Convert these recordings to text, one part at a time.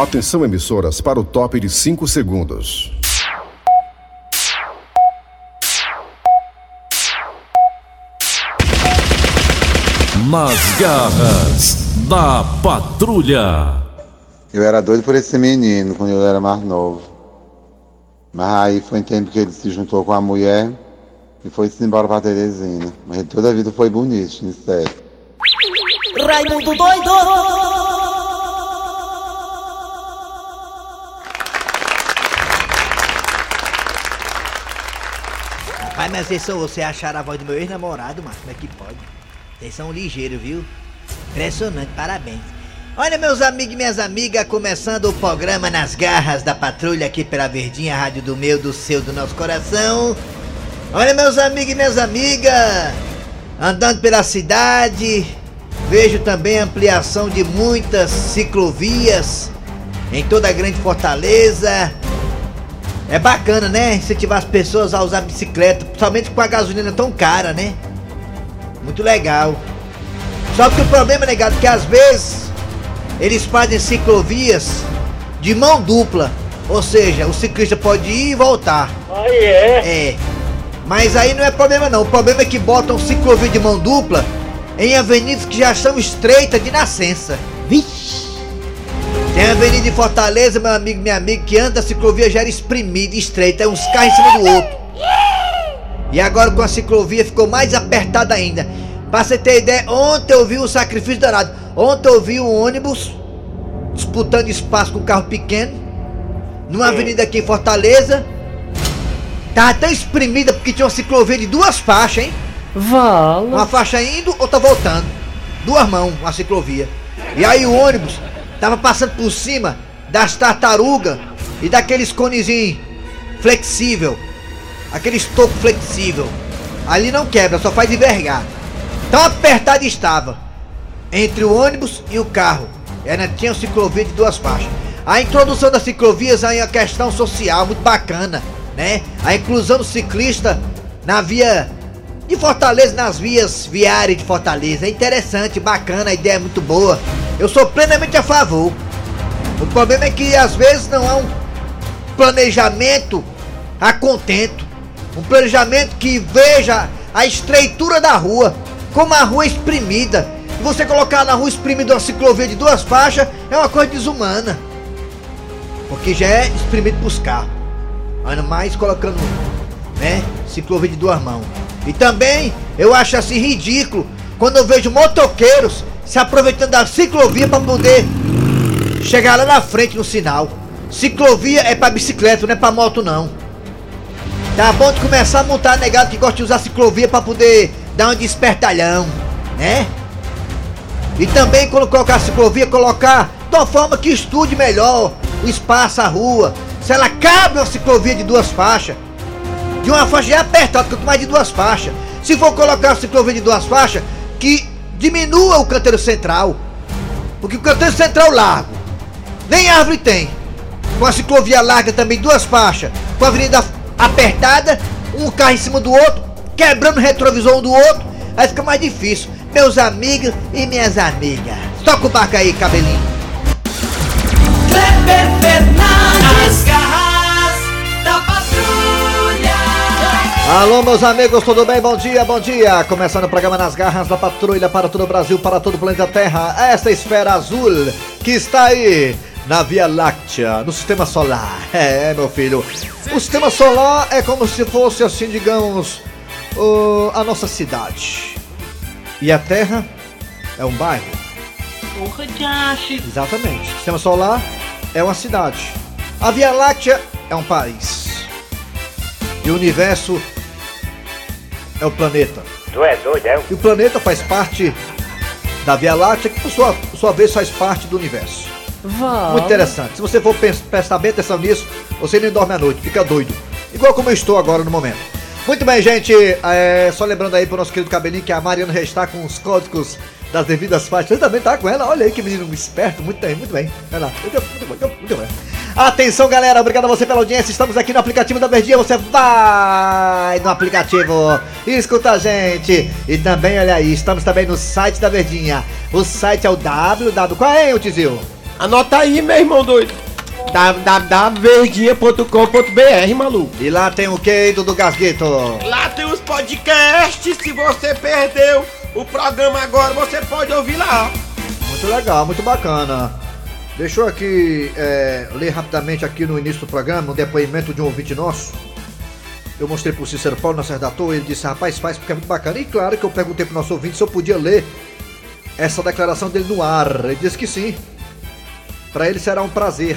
Atenção, emissoras, para o top de 5 segundos. Nas garras da patrulha. Eu era doido por esse menino quando eu era mais novo. Mas aí foi um tempo que ele se juntou com a mulher e foi-se embora pra Teresina. Mas toda a vida foi bonito, sincero. Raimundo doido! Mas vocês você acharam a voz do meu ex-namorado, mano? Como é que pode? Vocês são ligeiros, viu? Impressionante, parabéns. Olha, meus amigos e minhas amigas, começando o programa Nas Garras da Patrulha aqui pela Verdinha, rádio do meu, do seu, do nosso coração. Olha, meus amigos e minhas amigas, andando pela cidade, vejo também ampliação de muitas ciclovias em toda a grande Fortaleza. É bacana, né? Incentivar as pessoas a usar bicicleta, principalmente com a gasolina tão cara, né? Muito legal. Só que o problema, negado, é que às vezes eles fazem ciclovias de mão dupla. Ou seja, o ciclista pode ir e voltar. Aí é. É. Mas aí não é problema não. O problema é que botam ciclovia de mão dupla em avenidas que já são estreitas de nascença. Tem a avenida de Fortaleza, meu amigo, minha amiga, que anda a ciclovia já era espremida, estreita, é uns carros em cima do outro. E agora com a ciclovia ficou mais apertada ainda. Pra você ter ideia, ontem eu vi um sacrifício danado. Ontem eu vi um ônibus disputando espaço com um carro pequeno, numa avenida aqui em Fortaleza. Tava tão espremida porque tinha uma ciclovia de duas faixas, hein? Vala. Uma faixa indo, outra voltando. Duas mãos, uma ciclovia. E aí o ônibus tava passando por cima das tartarugas e daqueles conezinhos flexível. Aqueles toco flexível. Ali não quebra, só faz envergar. Tão apertado estava. Entre o ônibus e o carro. Era, tinha ciclovia de duas faixas. A introdução das ciclovias aí é uma questão social muito bacana, né? A inclusão do ciclista na via de Fortaleza, nas vias viárias de Fortaleza. É interessante, bacana, a ideia é muito boa. Eu sou plenamente a favor. O problema é que às vezes não há um planejamento a contento. Um planejamento que veja a estreitura da rua, como a rua exprimida. Você colocar na rua exprimida uma ciclovia de duas faixas é uma coisa desumana. Porque já é exprimido pros carros. Ainda mais colocando, né, ciclovia de duas mãos. E também eu acho assim ridículo quando eu vejo motoqueiros se aproveitando da ciclovia para poder chegar lá na frente no sinal. Ciclovia é para bicicleta, não é para moto não. Tá bom de começar a montar negado que gosta de usar ciclovia para poder dar um despertalhão, né? E também quando colocar ciclovia, colocar de uma forma que estude melhor o espaço, a rua. Se ela cabe uma ciclovia de duas faixas, de uma faixa é apertada, quanto mais de duas faixas. Se for colocar a ciclovia de duas faixas, que diminua o canteiro central. Porque o canteiro central largo, nem árvore tem. Com a ciclovia larga também, duas faixas, com a avenida apertada, um carro em cima do outro, quebrando o retrovisor um do outro, aí fica mais difícil. Meus amigos e minhas amigas. Toca o barco aí, cabelinho. Alô, meus amigos, tudo bem? Bom dia, bom dia. Começando o programa Nas Garras da Patrulha para todo o Brasil, para todo o planeta Terra. Esta esfera azul que está aí na Via Láctea, no Sistema Solar. É, meu filho. O Sistema Solar é como se fosse, assim, digamos, o- a nossa cidade. E a Terra é um bairro. Porra ache. Exatamente. O Sistema Solar é uma cidade. A Via Láctea é um país. E o universo é o planeta. Tu é doido, é? E o planeta faz parte da Via Láctea, que por sua, por sua vez faz parte do universo. Vala. Muito interessante. Se você for prestar bem atenção nisso, você nem dorme à noite, fica doido. Igual como eu estou agora no momento. Muito bem, gente. É, só lembrando aí pro nosso querido cabelinho que a Mariana já está com os códigos das devidas faixas. Ele também tá com ela. Olha aí que menino esperto. Muito bem, muito bem. Vai lá. Muito, muito, muito, muito bem. Atenção, galera. Obrigado a você pela audiência. Estamos aqui no aplicativo da Verdinha. Você vai no aplicativo escuta a gente. E também, olha aí, estamos também no site da Verdinha. O site é o www. Qual é, ô Tizil? Anota aí, meu irmão doido. www.verdinha.com.br, maluco. E lá tem o que, Dudu Gasguito? Lá tem os podcasts. Se você perdeu o programa agora, você pode ouvir lá. Muito legal, muito bacana. Deixa eu aqui é, ler rapidamente aqui no início do programa um depoimento de um ouvinte nosso. Eu mostrei pro Cícero Paulo, nosso redator, ele disse, rapaz, faz porque é muito bacana. E claro que eu perguntei pro nosso ouvinte se eu podia ler essa declaração dele no ar. Ele disse que sim. Pra ele será um prazer.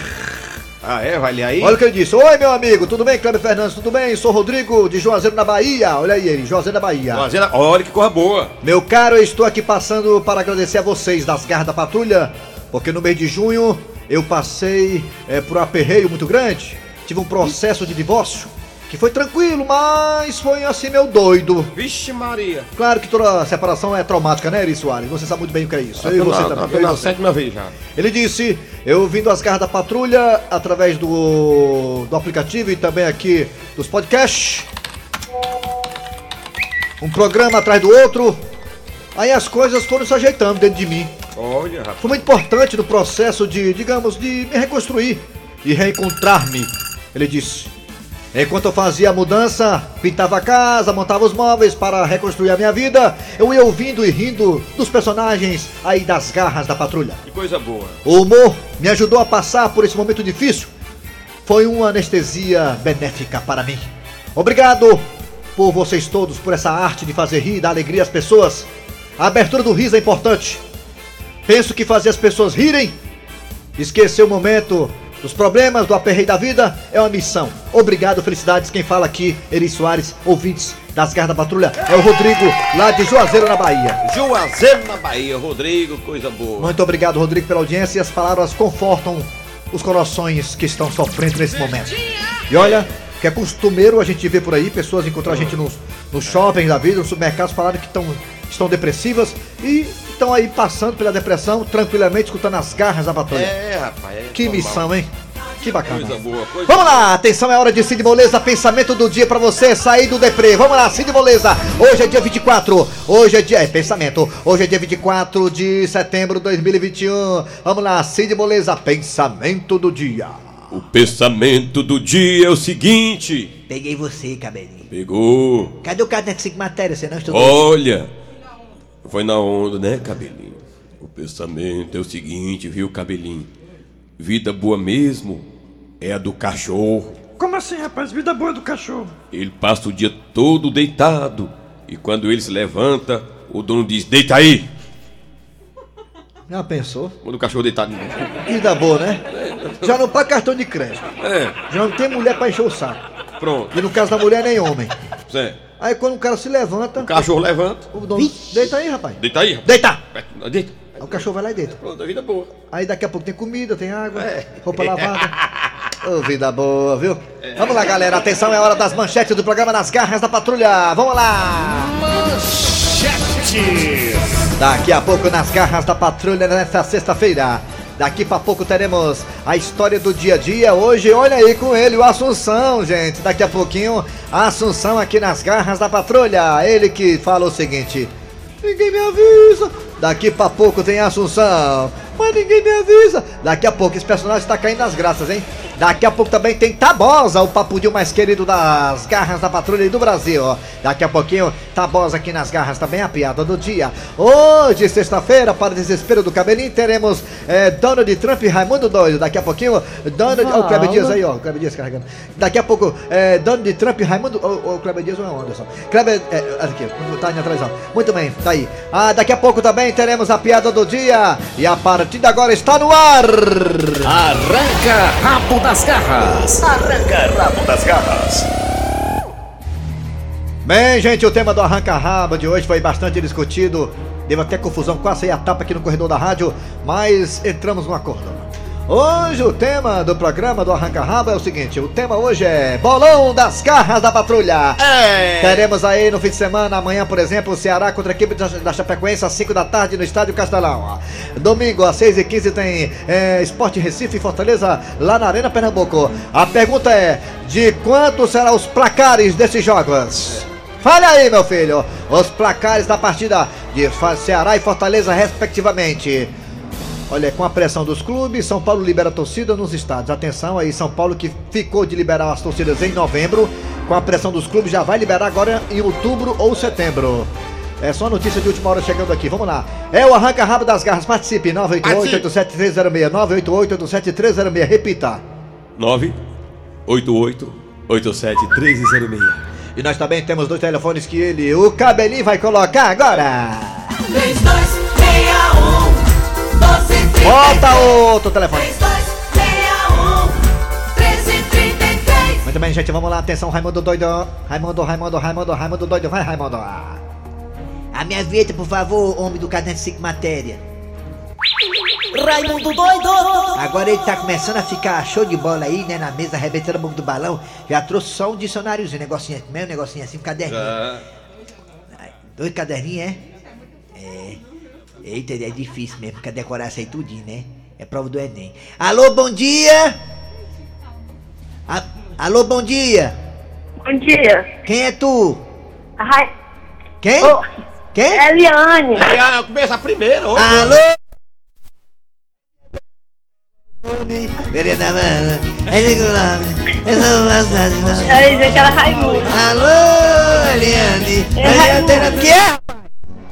Ah, é? Vai ler aí? Olha o que ele disse. Oi, meu amigo, tudo bem, Cleber Fernandes? Tudo bem? Sou Rodrigo de Juazeiro na Bahia. Olha aí ele, Juazeiro na Bahia. Fazenda- Olha que coisa boa. Meu caro, eu estou aqui passando para agradecer a vocês das garras da patrulha, porque no mês de junho eu passei é, por um aperreio muito grande. Tive um processo de divórcio que foi tranquilo, mas foi assim meu doido. Vixe Maria. Claro que toda separação é traumática, né, Eri Soares? Você sabe muito bem o que é isso. Eu e você na- também. tô eu e na você. sétima vez já. Ele disse, eu vindo as garras da patrulha através do, do aplicativo e também aqui dos podcasts. Um programa atrás do outro. Aí as coisas foram se ajeitando dentro de mim. Olha, rapaz. Foi muito importante no processo de, digamos, de me reconstruir e reencontrar-me. Ele disse. Enquanto eu fazia a mudança, pintava a casa, montava os móveis para reconstruir a minha vida, eu ia ouvindo e rindo dos personagens aí das garras da patrulha. Que coisa boa. O humor me ajudou a passar por esse momento difícil. Foi uma anestesia benéfica para mim. Obrigado por vocês todos, por essa arte de fazer rir e dar alegria às pessoas. A abertura do riso é importante. Penso que fazer as pessoas rirem, esquecer o momento dos problemas, do aperreio da vida, é uma missão. Obrigado, felicidades. Quem fala aqui, Eri Soares, ouvintes das Garras da Patrulha, é o Rodrigo, lá de Juazeiro, na Bahia. Juazeiro na Bahia, Rodrigo, coisa boa. Muito obrigado, Rodrigo, pela audiência e as palavras confortam os corações que estão sofrendo nesse momento. E olha, que é costumeiro a gente ver por aí pessoas encontrar a gente nos, nos shoppings da vida, nos supermercados, falando que tão, estão depressivas e estão aí passando pela depressão tranquilamente, escutando as garras da patrulha. É, rapaz. é que normal. missão, hein? Que bacana. Coisa boa, coisa Vamos lá, atenção, é hora de Cid Moleza, pensamento do dia pra você sair do deprê. Vamos lá, Cid Moleza, hoje é dia 24, hoje é dia, é pensamento, hoje é dia 24 de setembro de 2021. Vamos lá, Cid Moleza, pensamento do dia. O pensamento do dia é o seguinte. Peguei você, cabelinho. Pegou. Cadê o caderno de matéria? Você não estudou? Olha. Foi na onda, né, cabelinho? O pensamento é o seguinte, viu, cabelinho? Vida boa mesmo é a do cachorro. Como assim, rapaz? Vida boa do cachorro. Ele passa o dia todo deitado. E quando ele se levanta, o dono diz: Deita aí! Já pensou? Quando o cachorro deitado. Vida boa, né? Já não paga cartão de crédito. É, Já não tem mulher pra encher o saco. pronto. E no caso da mulher, nem homem. Zé, Aí quando o cara se levanta, o cachorro levanta. o dono. Deita aí, rapaz. Deita aí, rapaz. Deita! É, Deita. Aí o cachorro vai lá e deita. Pronto, a vida boa. Aí daqui a pouco tem comida, tem água, É. roupa lavada. Ô, vida boa, viu? Vamos lá, galera. Atenção, é hora das manchetes do programa Nas Garras da Patrulha. Vamos lá! Daqui a pouco nas garras da patrulha nesta sexta-feira. Daqui pra pouco teremos a história do dia a dia. Hoje, olha aí com ele, o Assunção, gente. Daqui a pouquinho, a Assunção aqui nas garras da patrulha. Ele que fala o seguinte: Ninguém me avisa. Daqui pra pouco tem a Assunção. Mas ninguém me avisa. Daqui a pouco esse personagem tá caindo nas graças, hein? Daqui a pouco também tem Tabosa, o papudinho mais querido das garras da patrulha do Brasil. Daqui a pouquinho, Tabosa aqui nas garras também, a piada do dia. Hoje, sexta-feira, para desespero do cabelinho, teremos é, Donald Trump e Raimundo Doido. Daqui a pouquinho, Donald. Ó, o Kleber Dias aí, ó. O Kleber Dias carregando. Daqui a pouco, é, Donald Trump e Raimundo. O Kleber Dias não é Anderson. Kleber. É, aqui, tá aí atrás, ó. Muito bem, tá aí. Ah, daqui a pouco também teremos a piada do dia. E a partir de agora está no ar. Arranca rabo das garras. Bem, gente, o tema do arranca-raba de hoje foi bastante discutido. Deu até confusão, quase sair a tapa aqui no corredor da rádio, mas entramos num acordo. Hoje o tema do programa do Arranca-Raba é o seguinte: o tema hoje é Bolão das Garras da Patrulha. É. Teremos aí no fim de semana, amanhã, por exemplo, o Ceará contra a equipe da, Chapecoense às 5 da tarde no Estádio Castelão. Domingo às 6 e 15 tem é, Esporte Recife e Fortaleza lá na Arena Pernambuco. A pergunta é: de quanto serão os placares desses jogos? Fale aí, meu filho, os placares da partida de Ceará e Fortaleza, respectivamente. Olha, com a pressão dos clubes, São Paulo libera a torcida nos estados. Atenção aí, São Paulo que ficou de liberar as torcidas em novembro, com a pressão dos clubes já vai liberar agora em outubro ou setembro. É só notícia de última hora chegando aqui. Vamos lá. É o arranca rabo das garras. Participe 988 87306 988 87306. Repita. 988 87 1306. E nós também temos dois telefones que ele, o cabelinho vai colocar agora. 3261 1233 Bota outro telefone. 3261 1333 Muito bem, gente, vamos lá. Atenção, Raimundo doido. Raimundo, Raimundo, Raimundo, Raimundo doido. Vai, Raimundo. A minha vinheta, por favor, homem do caderno de 5 matéria. Raimundo doido! Agora ele tá começando a ficar show de bola aí, né? Na mesa, arrebentando a boca do balão. Já trouxe só um dicionáriozinho, negocinho, meio negocinho assim, um caderninho. Ai, Dois caderninhos, é? É. Eita, é difícil mesmo, quer decorar isso aí tudinho, né? É prova do Enem. Alô, bom dia! A- Alô, bom dia! Bom dia. Quem é tu? Ai, Quem? Ô. Quem? Eliane. Ah, começa primeiro. ô. Alô? Verena Mano, é é Raimundo. Alô, Eliane. É Eliane, que é?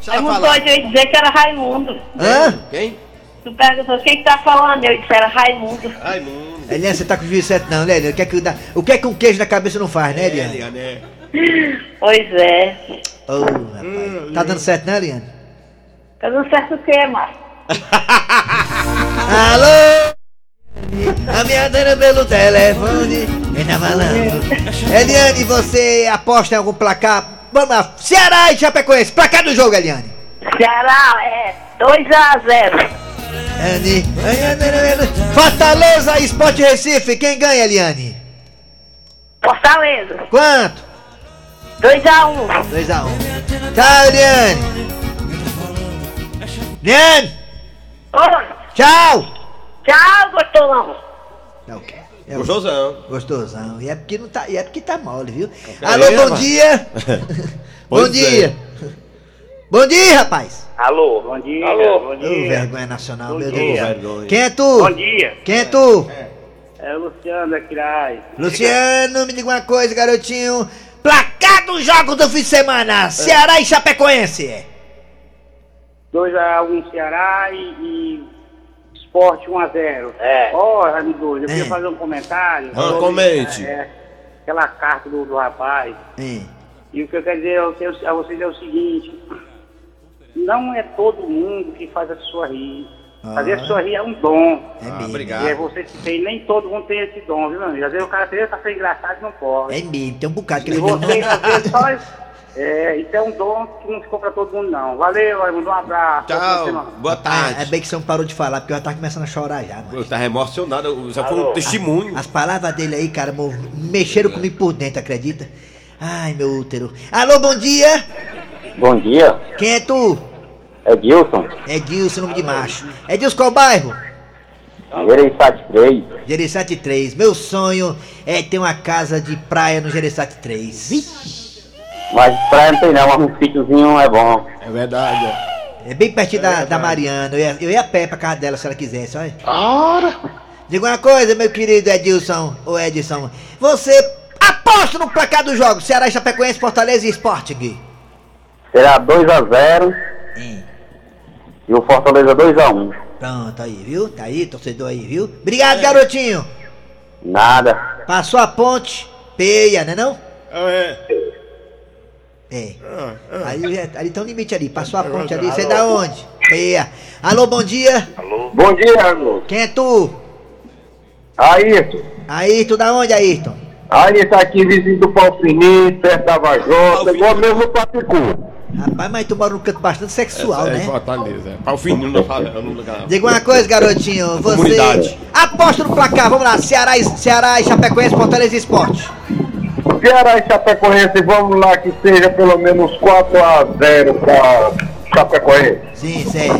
Raimundo doido, eu ia dizer que era Raimundo. Hã? Quem? Tu perguntou quem que tá falando, eu disse era Raimundo. Raimundo. Eliane, você tá com juízo certo não, né, Eliane? O que é que, dá- o que é que um queijo na cabeça não faz, né, Eliane? Eliane, é. Pois é. Ô, rapaz. Tá dando certo, né, Eliane? Tá dando certo o quê, Márcio? Alô? A minha dona pelo telefone, vem na malandro. Eliane, você aposta em algum placar? Vamos lá, Ceará e Chapecoense, placar do jogo, Eliane. Ceará é 2x0. Eliane, Fortaleza e Sport Recife, quem ganha, Eliane? Fortaleza, Quanto? 2x1. 2x1. Tchau, Eliane. Eliane, Oi. tchau. Tchau, gostolão. É o quê? É Gostosão. Gostosão. E é porque não tá, e é porque tá mole, viu? Aí, Alô, bom dia. bom Pois dia. Bom dia, rapaz. Alô, bom dia. Alô, bom Ô, vergonha nacional, meu Deus. do vergonha. Quem é tu? Bom dia. Quem é tu? É o Luciano aqui da Luciano, me diga uma coisa, garotinho. Placar dos jogos do fim de semana. Ceará e Chapecoense. 2x1 Ceará e, e Sport 1x0. É. Ó, Raimundo, eu queria É. fazer um comentário. Ah, comente. é, aquela carta do, do rapaz. Hein? E o que eu quero dizer a vocês- a vocês é o seguinte: não é todo mundo que faz a pessoa rir. Fazer a pessoa rir é um dom. É Ah, obrigado. E é você que tem, nem todo mundo tem esse dom, viu, meu amigo? Às vezes o cara estar sendo engraçado e não pode. É mesmo, tem um bocado que E ele não. você, às vezes, só. É, isso é um dom que não ficou pra todo mundo, não. Valeu, Raimundo, um abraço. Boa Tchau. Boa Ah, é tarde. bem que você não parou de falar, porque eu já tava começando a chorar já, mano. Eu tava emocionado. Já foi um testemunho. As palavras dele aí, cara, mexeram comigo por dentro, acredita? Ai, meu útero. Alô, bom dia. Bom dia, Quem é tu? é Gilson, É Dilson, nome de macho. É Dilson qual bairro? Gereissati 3. Gereissati 3. Meu sonho é ter uma casa de praia no Gereissati 3. Mas praia não tem não, mas um sítiozinho é bom. É verdade. é. É bem pertinho da, da Mariana. Eu ia, eu ia a pé pra casa dela se ela quisesse, olha. Diga uma coisa, meu querido Edilson, ou Edson. Você aposta no placar do jogo. Ceará e Chapecoense, Fortaleza e Sporting. Será 2x0 Hein, e o Fortaleza 2x1. Pronto, aí, viu? Tá aí, torcedor aí, viu? Obrigado, garotinho. Nada. Passou a ponte, peia, né não? É. É. Ali, já- ali tem um limite ali. Passou a ponte ali. Você é da onde? Peia. Alô, bom dia. Bom dia, Raimundo. Quem é tu? Ayrton. Ayrton, da onde, Ayrton? Ayrton aqui, vizinho do Pau Fininho, perto da Vajota, igual mesmo no Papicu. Rapaz, mas tu mora num canto bastante sexual, é né? em Fortaleza. É. Não fala. Eu não lugar. Diga uma coisa, garotinho. Você Comunidade. aposta no placar. Vamos lá. Ceará e, Ceará e Chapecoense, Fortaleza e Esporte. Ceará e Chapecoense, vamos lá que seja pelo menos 4x0 pra Chapecoense. Sim, sério.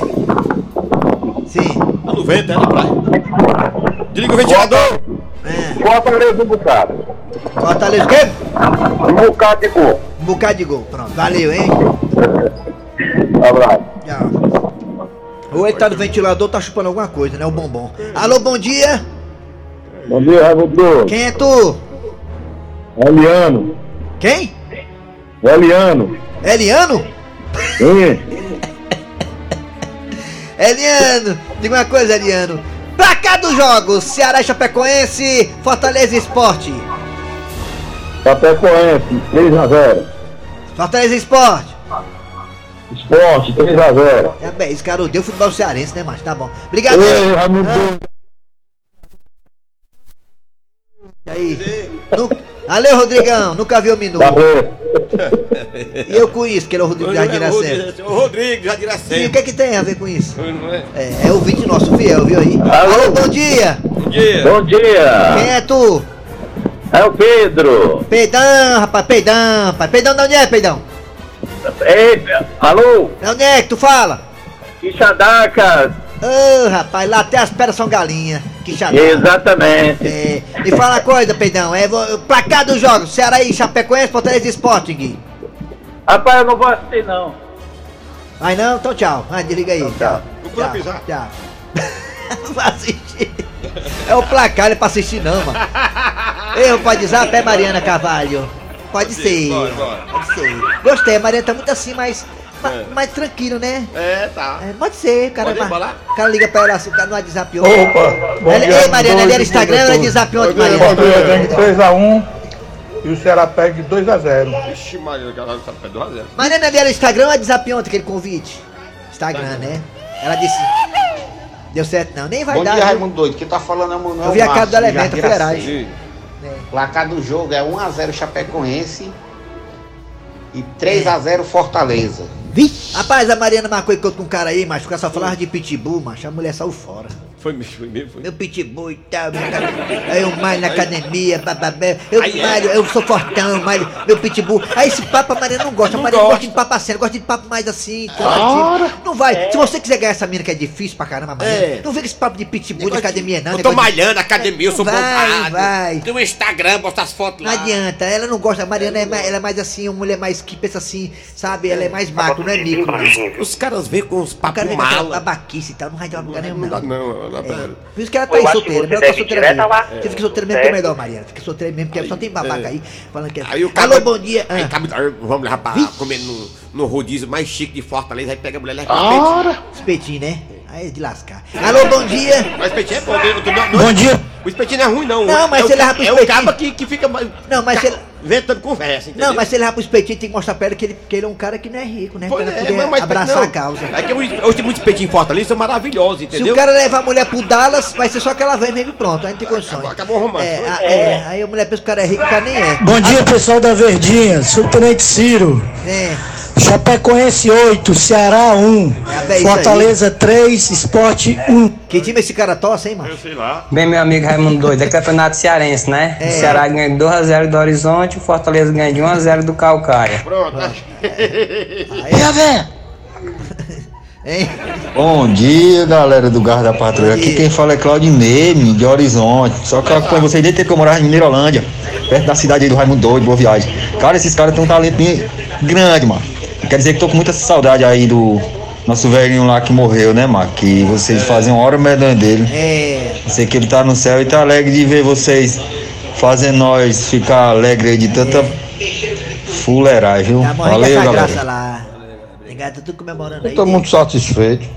Sim. Tá no vento, é na praia. Desliga o ventilador. É. Fortaleza um bocado. Fortaleza o quê? Um bocado de gol. Um bocado de gol. Pronto. Valeu, hein? Abraço. Tchau. Ou ele tá no ventilador, tá chupando alguma coisa, né? O bombom. Alô, bom dia. Bom dia, Raimundo. Quem é tu? Eliano. Quem? Eliano. Eliano? Hein? Eliano, diga uma coisa, Eliano. Pra cá dos jogos, Ceará e Chapecoense, Fortaleza Esporte. Chapecoense, 3x0. Fortaleza e Esporte. Esporte, 3x0. É bem, esse cara odeia o futebol cearense, né, macho? Tá bom. Obrigado. Ei, Raimundo. E aí? Valeu, Rodrigão. Nunca viu o minuto. Valeu. E eu com isso, que ele é o Rodrigo Jardim Iracema. O Rodrigo, já dirá E o que é que tem a ver com isso? É? É, é ouvinte nosso fiel, viu aí? Alô, bom dia. Bom dia. Bom dia. Quem é tu? É o Pedro. Peidão, rapaz, peidão, rapaz. Peidão de onde é, peidão? Ei, alô? De onde é que tu fala? Quixadacas. Ô, rapaz, lá até as pedras são galinha. Que chato. Exatamente. É, me fala uma coisa, peidão. É, vou- pra cá dos jogos, Ceará e Chapecoense, Fortaleza e Sporting. Rapaz, eu não vou assistir, não. Vai não? Então tchau. Vai, desliga aí. Tchau. Não Tchau. pode pisar. Tchau. Não vai assistir. É o placar, não é pra assistir não, mano. Eu, pode usar pé Mariana Carvalho. Pode ser. bora. Pode ser. Gostei, a Mariana tá muito assim, mas. Ma- É. Mais tranquilo, né? É, tá. É, pode ser, o cara. Pode ma-? O cara liga pra ela assim, o cara no WhatsApp ontem. Opa, bom Ela- dia, Ei, Mariana, ela era Instagram, ela era de WhatsApp ontem, Bom dia, Mariana. gangue 3x1 e o Ceará pega 2x0. Ixi, Maria, o cara tá pé do zero. Mariana, ela era Instagram ou WhatsApp ontem, aquele convite? Instagram, né? Ela disse. Deu certo não, nem vai Bom dar. dia, viu? Raimundo Doido. Quem tá falando é o Manuel Eu vi a cara do elemento. Iracema. Sim. Placar do jogo é 1x0 Chapecoense e 3x0 Fortaleza. Vixe! Rapaz, a Mariana marcou encontro com um cara aí, mas o cara só falava de pitbull, macho. A mulher saiu fora. Foi mesmo, foi mesmo. Foi. Meu pitbull e tal. Aí eu malho na academia, bababé. Eu Aí é. malho, eu sou fortão, malho, meu pitbull. Aí esse papo a Mariana não gosta. A Não Mariana gosta gosta. de papo sério, gosta de papo mais assim, convidativo. Não vai. Se você quiser ganhar essa mina que é difícil pra caramba, Mariana, É. não com esse papo de pitbull de academia, não. Eu tô negócio de- malhando, academia, eu sou Vai, bombado. vai. Tem um Instagram, bosta as fotos Não lá. adianta, ela não gosta. A Mariana é mais, ela é mais assim, uma mulher mais que pensa assim, sabe? Ela é mais macro, não é micro. Não. Os caras vêm com os O cara papos vem com aquela mala. babaquice e tal, não vai dar lugar nenhum, Não não. Não, pera. Por isso que ela tá aí solteira, melhor tá solteira mesmo. Você fica solteira mesmo que é melhor, Mariana. Fica solteira mesmo, porque só tem babaca aí falando que é. Aí o cara. Alô, bom dia. Aí Ah, vamos levar pra comer no, no rodízio mais chique de Fortaleza. Aí pega a mulher leva pra ah. espetinho, né? Aí é de lascar. Alô, bom dia. Mas espetinho é bom. eu não- Bom dia. O espetinho não é ruim, não. Não, mas é você leva pro É o espetinho. cabo que, que fica mais- Não, mas ca- você- inventando conversa, entendeu? Não, mas se ele levar pro espetinho, tem que mostrar pra ela que ele, que ele é um cara que não é rico, né? Pois pra é, poder mas- abraçar não. a causa. É que os, os tipos de espetinho em Fortaleza são maravilhosos, Se entendeu? o cara levar a mulher pro Dallas, vai ser só que ela vem mesmo e pronto, aí não tem condições. Acabou, acabou o romance. É, a- é, aí a mulher pensa que o cara é rico, o cara nem é. Bom dia, pessoal da Verdinha. Subtenente Ciro. É. Chapecoense 8, Ceará 1. É, isso Fortaleza 3, Esporte 1. Que time esse cara tossa, hein, mano? Sei lá. Bem, meu amigo Raimundo Doido, é campeonato cearense, né? É. O Ceará ganha de 2x0 do Horizonte, o Fortaleza ganha de 1x0 do Calcaia. Pronto. Quer ver? Hein? Bom dia, galera do Garra da Patrulha. Aqui quem fala é Claudinei, de Horizonte. Só que eu acompanho vocês desde que eu morava em Mineirolândia, perto da cidade aí do Raimundo Doido, Boa Viagem. Cara, esses caras têm um talento bem grande, mano. Quer dizer que tô com muita saudade aí do nosso velhinho lá que morreu, né, mano? Que vocês fazem uma hora medonha dele. É. Sei que ele tá no céu e tá alegre de ver vocês fazendo nós ficar alegre aí de tanta fuleiragem, viu? Tá Valeu, galera. graça lá. Negado, tá tudo comemorando aí. Eu tô muito satisfeito.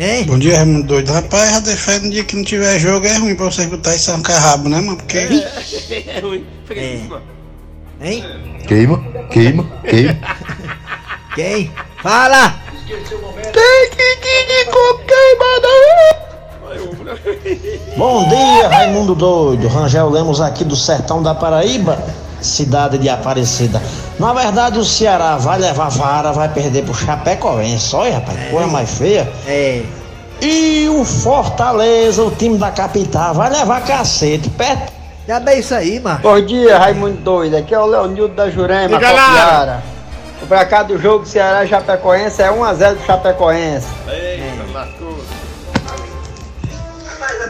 Hein? Bom dia, Raimundo Doido. Rapaz, já defende no dia que não tiver jogo, é ruim pra você botar isso arrancar rabo, né, mano? Porque. É ruim. Fica É. Hein? Queima, queima, queima. Quem? Fala! Tem que de Bom dia, Raimundo Doido. Rangel Lemos aqui do sertão da Paraíba, cidade de Aparecida. Na verdade, o Ceará vai levar vara, vai perder pro Chapecoense. Olha, rapaz, que coisa mais feia. É. E o Fortaleza, o time da capital, vai levar cacete. Perto. Já bem isso aí, mano. Bom dia, Raimundo Doido. Aqui é o Leonildo da Jurema. Copiara. O placar do jogo Ceará e Chapecoense é 1x0 do Chapecoense. Eita, lascou.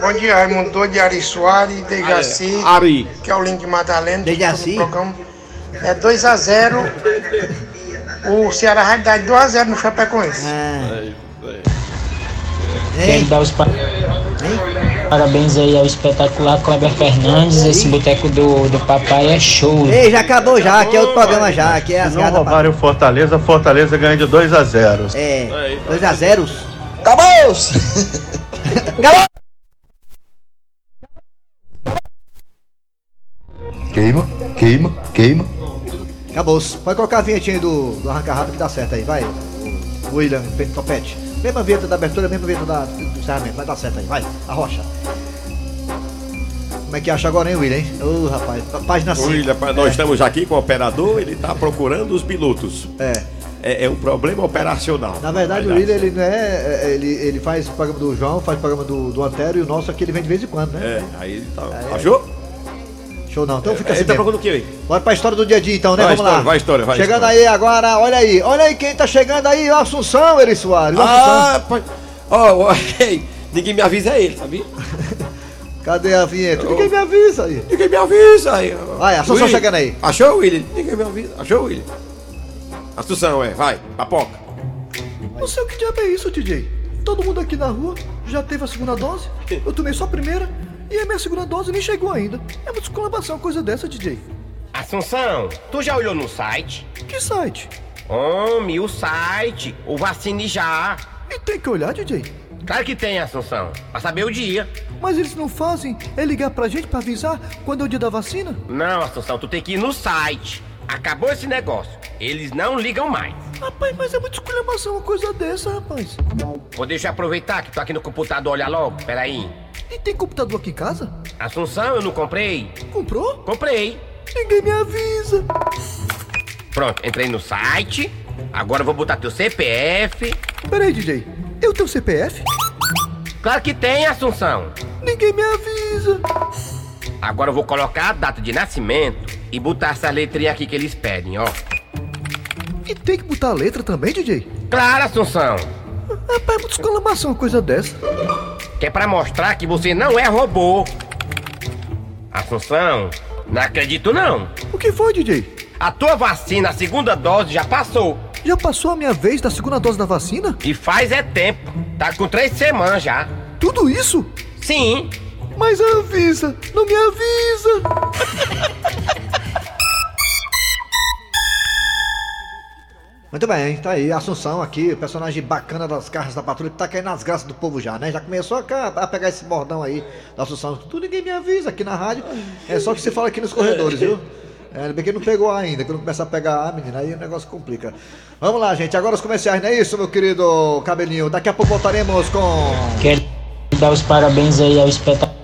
Bom dia, Raimundo de Ari Soares, Dejaci, Ari. que é o Link Madalena. Dejaci? É 2x0. O Ceará vai dar 2x0 no Chapecoense. Ah, Quero dar os pa- parabéns aí ao espetacular Kleber Fernandes. Esse boteco do, do papai é show. Ei, já acabou já, aqui é outro programa já, aqui é as Não roubaram o Fortaleza, Fortaleza ganha de 2 a 0 É, 2 a 0 Acabou! Queima, queima, queima. Acabou. Pode colocar a vinhetinha aí do, do arranca rápido que dá certo aí, vai. William Pe- Topete. Mesma vinheta da abertura, mesma vinheta da, do encerramento, vai dar certo aí, vai. A rocha. Como é que acha agora, hein, William? Ô, rapaz, pá- página 5. William, nós estamos aqui com o operador, ele está procurando os pilotos. É. É, é um problema operacional. Na verdade, o William, ele não é, é, Ele, ele faz o programa do João, faz o programa do, do Antero e o nosso aqui ele vem de vez em quando, né? É, aí ele tá. Aí- Achou? Show não, então fica Ele assim. tá mesmo. procurando o quê aí? Bora pra história do dia a dia então, né? Vai, Vamos história, lá. vai, história, vai, Chegando história. aí agora, olha aí, olha aí quem tá chegando aí, o Assunção, Eri Soares. Ah, pai. Ó, ei, ninguém me avisa é ele, sabia? Cadê a vinheta? Ninguém me avisa aí. Ninguém me avisa aí. Vai, Assunção William, chegando aí. Achou, William? Ninguém me avisa. Achou, William? Assunção, é, vai, papoca. Não sei o que diabo é isso, DJ. Todo mundo aqui na rua já teve a segunda dose. Eu tomei só a primeira e a minha segunda dose nem chegou ainda. É uma descolabação uma coisa dessa, DJ. Assunção, tu já olhou no site? Que site? Homem, o site, o Vacine Já. E tem que olhar, DJ. Claro que tem, Assunção, pra saber o dia. Mas eles não fazem é ligar pra gente pra avisar quando é o dia da vacina? Não, Assunção, tu tem que ir no site. Acabou esse negócio. Eles não ligam mais. Rapaz, mas é muito esculhambação uma coisa dessa, rapaz. Vou deixar eu aproveitar que tô aqui no computador, olha logo. Peraí. E tem computador aqui em casa? Assunção, eu não comprei? Comprou? Comprei. Ninguém me avisa. Pronto, entrei no site. Agora eu vou botar teu CPF. Peraí, DJ. Eu tenho CPF? Claro que tem, Assunção. Ninguém me avisa. Agora eu vou colocar a data de nascimento e botar essa letrinha aqui que eles pedem, ó. E tem que botar a letra também, DJ? Claro, Assunção. Rapaz, é muito esculhambação uma coisa dessa. Que é pra mostrar que você não é robô. Assunção, não acredito não. O que foi, DJ? A tua vacina, a segunda dose, já passou. Já passou a minha vez da segunda dose da vacina? E faz é tempo. Tá com três semanas já. Tudo isso? Sim. Mas avisa, não me avisa. Muito bem, tá aí, Assunção aqui, personagem bacana das carras da patrulha, que tá caindo nas graças do povo já, né? Já começou a, a pegar esse bordão aí da Assunção. Tu ninguém me avisa aqui na rádio, é só que se fala aqui nos corredores, viu? É, ainda bem que não pegou ainda, quando começar a pegar, menina, aí o negócio complica. Vamos lá, gente, agora os comerciais, não é isso, meu querido cabelinho? Daqui a pouco voltaremos com. Quero dar os parabéns aí ao espetáculo.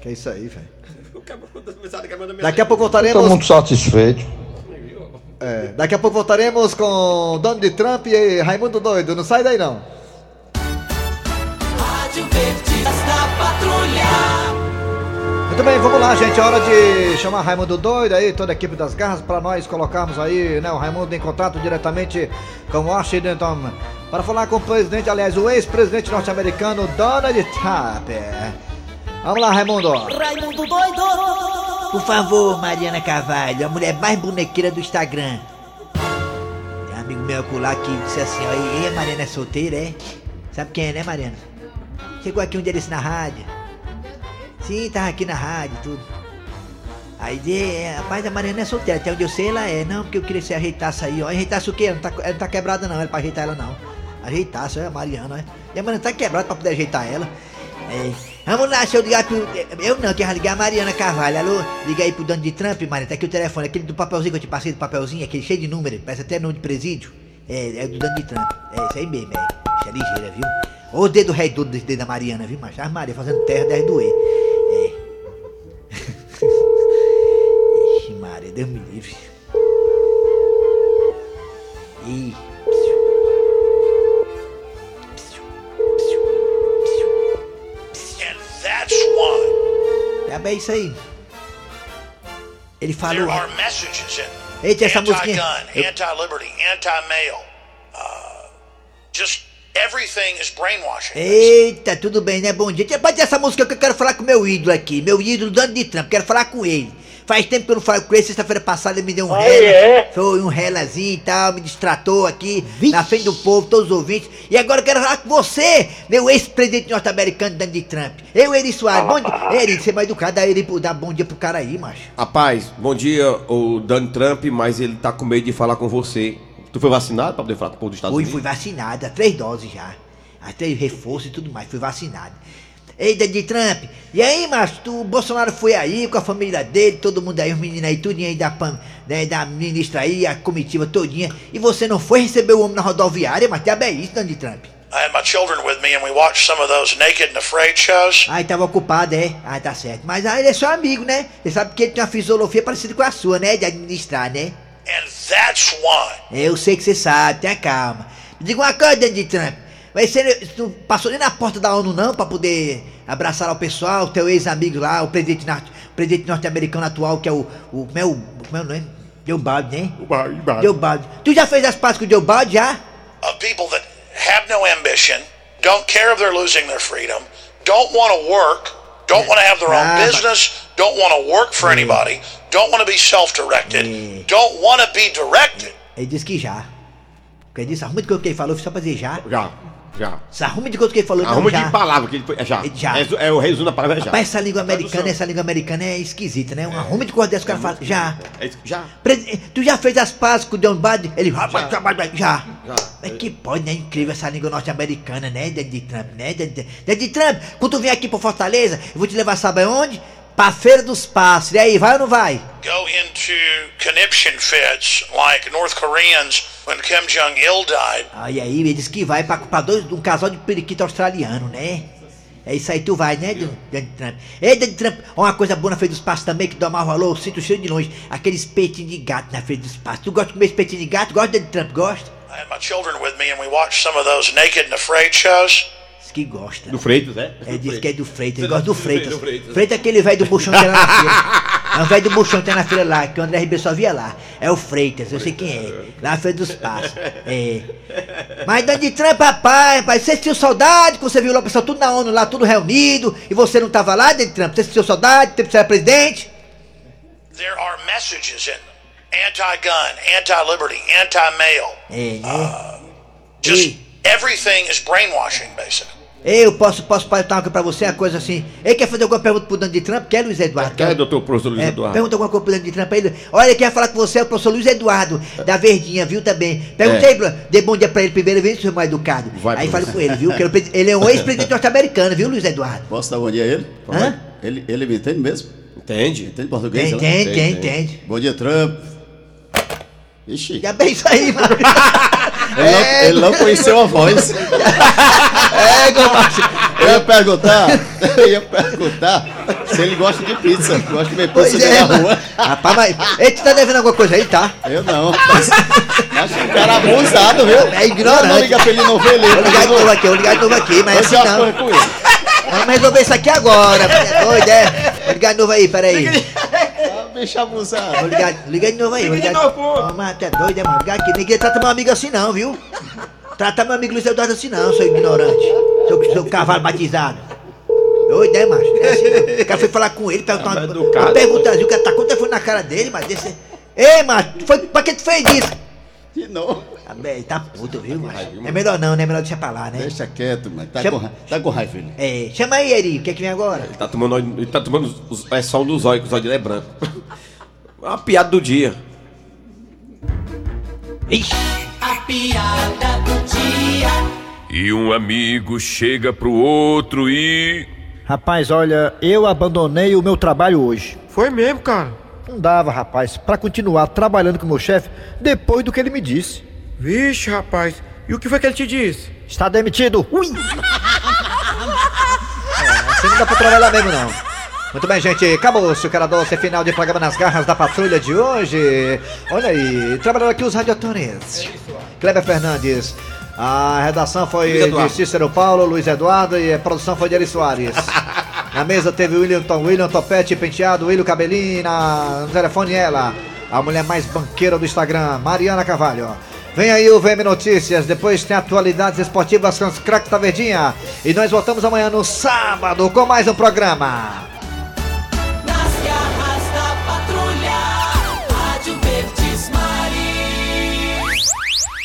Que é isso aí, velho? Daqui a pouco Tô voltaremos. muito satisfeito. É, daqui a pouco voltaremos com Donald Trump e Raimundo Doido. Não sai daí não. Rádio da Patrulha. Muito bem, vamos lá, gente. É hora de chamar Raimundo Doido aí, toda a equipe das garras, para nós colocarmos aí, né, o Raimundo em contato diretamente com Washington para falar com o presidente, aliás, o ex-presidente norte-americano Donald Trump. Vamos lá, Raimundo. Raimundo doido! Por favor, Mariana Carvalho, a mulher mais bonequeira do Instagram. Tem um amigo meu acolá que disse assim, ó, e Mariana é solteira, é? Sabe quem é, né, Mariana? Chegou aqui um dia desse na rádio. Sim, tava aqui na rádio tudo. Aí, é, rapaz, a Mariana é solteira, até onde eu sei ela é. Não, porque eu queria que você ajeitasse aí, ó. Ajeitasse o quê? Ela não tá, ela não tá quebrada não, é pra ajeitar ela não. Ajeitasse, é a Mariana, é. E a Mariana tá quebrada pra poder ajeitar ela. É. Vamos lá, deixa eu ligar pro. Eu não, que eu ia ligar a Mariana Carvalho. Alô? Liga aí pro dono de Trump, Mariana. Tá aqui o telefone, aquele do papelzinho que eu te passei do papelzinho, aquele cheio de número, parece até nome de presídio. É, é do dono de Trump. É isso aí mesmo, é. Isso é ligeira, viu? Ô o dedo rei desse dedo da Mariana, viu, macho? A Maria fazendo terra deve doer. É. Ixi, Maria, Deus me livre. Ih. É isso aí. Ele falou. Eita, essa musiquinha. anti-liberty, anti-male. Uh, just everything is brainwashing. Eita, tudo bem, né? Bom dia. Pode ter essa música que eu quero falar com meu ídolo aqui. Meu ídolo, Donald Trump. Quero falar com ele. Faz tempo que eu não falo com ele, sexta-feira passada ele me deu um Ah, rela. é? Foi um relazinho e tal, me distratou aqui, na frente do povo, todos os ouvintes. E agora eu quero falar com você, meu ex-presidente norte-americano, Donald Trump. Eu, Eri Soares. Bom dia. Eri, você é mais educado, dá, Eri, dá bom dia pro cara aí, macho. Rapaz, bom dia, o Donald Trump, mas ele tá com medo de falar com você. Tu foi vacinado pra poder falar com o povo dos Estados Fui, Unidos? fui vacinado, há três doses já. Há três reforços e tudo mais, fui vacinado. Ei, Donald Trump, e aí, macho, tu, o Bolsonaro foi aí com a família dele, todo mundo aí, os meninos aí, tudinho aí da, pan, né, da ministra aí, a comitiva todinha, e você não foi receber o homem na rodoviária, mas diabo é isso, Donald Trump? I had my children with me, and we watched some of those naked and afraid shows. Ah, ele tava ocupado, é? Ah, tá certo. Mas ah, ele é seu amigo, né? Você sabe que ele tem uma fisiologia parecida com a sua, né? De administrar, né? And that's why Eu sei que você sabe, tenha calma. Me diga uma coisa, Donald Trump. Mas você não passou nem na porta da ONU não pra poder abraçar o pessoal, o teu ex-amigo lá, o presidente, o presidente norte-americano atual, que é o. o como é o. Como é o nome? Joe Biden, né? O Biden. Joe Biden. Tu já fez as pazes com o Joe Biden já? of people that have no ambition, don't care if they're losing their freedom, don't want to work, don't want to have their own Ah, business, don't want to work for anybody, don't want to be self-directed, don't want to be directed. Ele disse que já. Porque ele disse, coisa que ele falou, só pra dizer já. Já, já. Se arruma de coisa que ele falou, Arruma não, de palavra que ele foi. É já. Já. É, é o resumo da palavra é já. Rapaz, essa língua americana, essa língua americana é esquisita, né? Um arrumo de coisa dessa, o cara fala, já. É já. Presi- Tu já fez as pazes com o John Biden? Ele, já. já. Mas que pode, né? Incrível essa língua norte-americana, né? Donald Trump, né? Donald Donald Trump, quando tu vier aqui pra Fortaleza, eu vou te levar, sabe aonde? Pra Feira dos Passos. E aí, vai ou não vai? Go into conniption fits like North Koreans when Kim Jong Il died. Ah, e aí, ele disse que vai pra, pra dois, um casal de periquito australiano, né? É isso aí, tu vai, né, Don- Donald Trump? Ei, Donald Trump, uma coisa boa na Feira dos Passos também, que dá maior valor, eu sinto o cheiro de longe. Aqueles peitinhos de gato na Feira dos Passos. Tu gosta de comer esse peitinho de gato? Gosta, Donald Trump? Gosta? I had my children with me, and we watched some of those naked and afraid shows. Que gosta. Do Freitas, é? É, diz que é do Freitas, ele gosta do Freitas. Freitas, do Freitas. Freitas é aquele velho do buchão que tem lá na feira. É um velho do buchão que tem na feira lá, que o André Ribeiro só via lá. É o Freitas, eu sei quem é. Lá na Feira dos Passos. É. Mas Donald Trump, papai, pai, você sentiu saudade quando você viu lá o pessoal tudo na ONU lá, tudo reunido, e você não tava lá, Donald Trump? Você sentiu saudade, tempo que você era presidente? There are messages in them anti-gun, anti-liberty, anti-male. É, né? Just everything is brainwashing, basically. Eu posso, posso perguntar uma coisa pra você, uma coisa assim. Ele quer fazer alguma pergunta pro Donald Trump? Quer, Luiz Eduardo? Quer, doutor professor Luiz É, Eduardo? pergunta alguma coisa pro Donald Trump pra ele. Olha, quem vai falar com você é o professor Luiz Eduardo, da Verdinha, viu, também. Pergunta É. Dê bom dia pra ele primeiro, vê se seu mais educado. Vai, aí fale com ele, viu? Ele é ele é um ex-presidente norte-americano, viu, Luiz Eduardo? Posso dar bom dia a ele? Hã? Ele, ele me entende mesmo? Entende? Entende português? Entende, ela? entende, entende. Bom dia, Trump. Ixi. Já bem isso aí, mano. Ele, não, ele não conheceu a voz. É, Gomacho. Eu ia perguntar, eu ia perguntar se ele gosta de pizza. Gosta de Pois pizza é, na rua. Rapaz, mas ele tá devendo alguma coisa aí, tá? Eu não. Mas, acho que o cara é abusado, viu? É ignorante. Não liga pra ele não ver ele. Vou ligar de novo aqui, vou ligar de novo aqui, mas Vou assim não. ele. Vamos resolver isso aqui agora, é doido, é? Vou ligar de novo aí, peraí. Bicho abusado. Vou ligar, liga de novo aí, vou ligar de novo. Mas tu é doido, é, mano? Ligar aqui, ninguém trata meu amigo assim não, viu? Trata meu amigo Luiz Eduardo assim não, seu ignorante. Seu, seu cavalo batizado. Doido, é, macho? É assim, não. o cara foi falar com ele, perguntar uma, uma perguntazinha, o cara tá com o telefone na cara dele, mas desse... Ei, macho, foi, pra que tu fez isso? De novo. Ah, bem, tá puto, viu, macho? É melhor não, né? É melhor deixar pra lá, né? Deixa quieto, mano. Tá, Chama- com, ra- tá com raiva, filho. É, chama aí, Eri, o que é que vem agora? Ele tá tomando, ele tá tomando os, é só um dos olhos, que os olhos dele é branco. Uma piada do dia. A piada do dia. E um amigo chega pro outro e. Rapaz, olha, eu abandonei o meu trabalho hoje. Foi mesmo, cara? Não dava, rapaz, pra continuar trabalhando com o meu chefe depois do que ele me disse. Vixe, rapaz. E o que foi que ele te disse? Está demitido. Ui! Assim não dá pra trabalhar mesmo, não. Muito bem, gente. Acabou-se o cara doce final de programa nas garras da patrulha de hoje. Olha aí, trabalhando aqui os radiotores. Kleber Fernandes. A redação foi de Cícero Paulo, Luiz Eduardo e a produção foi de Eri Soares. Na mesa teve William, Tom, William Topete Penteado, William Cabelinho, na, no telefone ela, a mulher mais banqueira do Instagram, Mariana Carvalho. Vem aí o VM Notícias, depois tem atualidades esportivas com os craques da Verdinha. E nós voltamos amanhã no sábado com mais um programa.